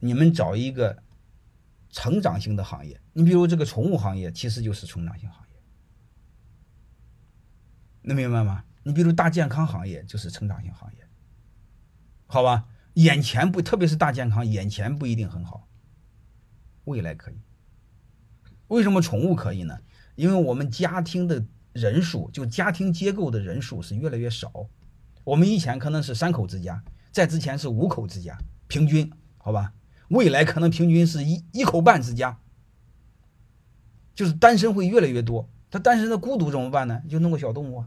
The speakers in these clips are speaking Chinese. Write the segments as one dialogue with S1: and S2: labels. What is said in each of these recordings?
S1: 你们找一个成长型的行业。你比如这个宠物行业，其实就是成长型行业，能明白吗？你比如大健康行业就是成长型行业，好吧？眼前不，特别是大健康，眼前不一定很好，未来可以。为什么宠物可以呢？因为我们家庭的人数，就家庭结构的人数是越来越少。我们以前可能是三口之家，在之前是五口之家，平均好吧？未来可能平均是一一口半之家，就是单身会越来越多。他单身的孤独怎么办呢？就弄个小动物。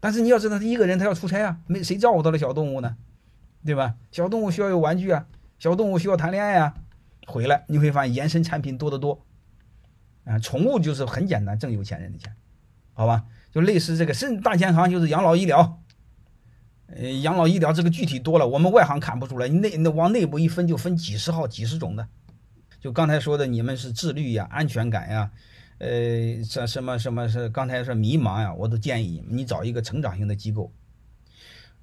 S1: 但是你要知道，他一个人他要出差啊，没谁照顾他的小动物呢，对吧？小动物需要有玩具啊，小动物需要谈恋爱啊。回来你会发现延伸产品多得多。啊，宠物就是很简单，挣有钱人的钱，好吧？就类似这个甚大健康就是养老医疗，呃，养老医疗这个具体多了，我们外行看不出来，内那往内部一分就分几十号、几十种的。就刚才说的，你们是自律呀、安全感呀，呃，这什么什么是刚才说迷茫呀，我都建议你找一个成长型的机构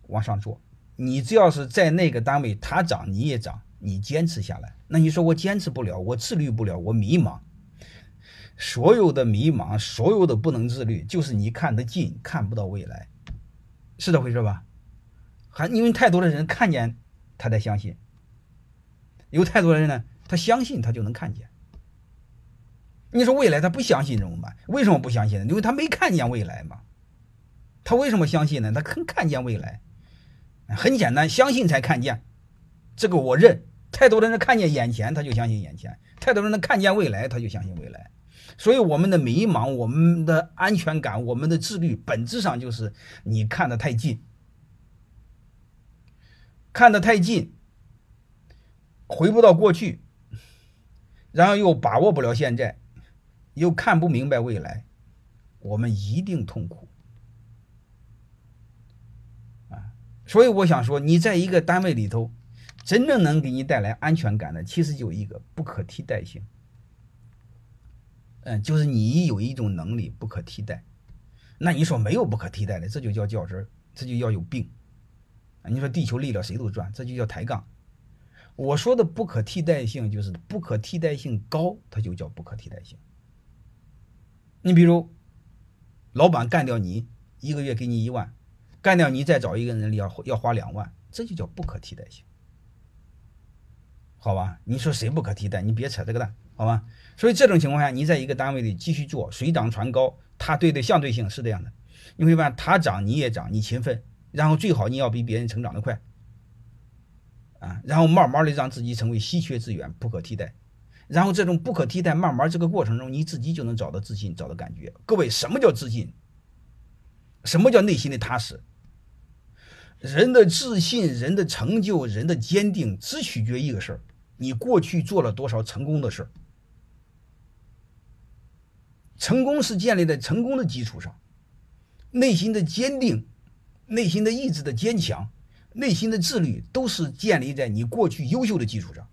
S1: 往上做。你只要是在那个单位，他涨你也涨，你坚持下来。那你说我坚持不了，我自律不了，我迷茫。所有的迷茫，所有的不能自律，就是你看得近，看不到未来，是这回事吧？还因为太多的人看见，他才相信；有太多的人呢，他相信他就能看见。你说未来他不相信怎么办？为什么不相信呢？因为他没看见未来嘛。他为什么相信呢？他肯看见未来，很简单，相信才看见。这个我认。太多的人看见眼前，他就相信眼前；太多人能看见未来，他就相信未来。所以，我们的迷茫、我们的安全感、我们的自律，本质上就是你看得太近，看得太近，回不到过去，然后又把握不了现在，又看不明白未来，我们一定痛苦啊！所以，我想说，你在一个单位里头，真正能给你带来安全感的，其实就一个不可替代性。嗯，就是你有一种能力不可替代，那你说没有不可替代的，这就叫较真，这就要有病。你说地球离了谁都转，这就叫抬杠。我说的不可替代性就是不可替代性高，它就叫不可替代性。你比如，老板干掉你，一个月给你一万，干掉你再找一个人要要花两万，这就叫不可替代性。好吧，你说谁不可替代？你别扯这个蛋。好吧，所以这种情况下，你在一个单位里继续做，水涨船高，它对的相对性是这样的。你会发现，他涨你也涨，你勤奋，然后最好你要比别人成长的快，啊，然后慢慢的让自己成为稀缺资源，不可替代。然后这种不可替代，慢慢这个过程中，你自己就能找到自信，找到感觉。各位，什么叫自信？什么叫内心的踏实？人的自信、人的成就、人的坚定，只取决一个事儿：你过去做了多少成功的事儿。成功是建立在成功的基础上，内心的坚定、内心的意志的坚强、内心的自律，都是建立在你过去优秀的基础上。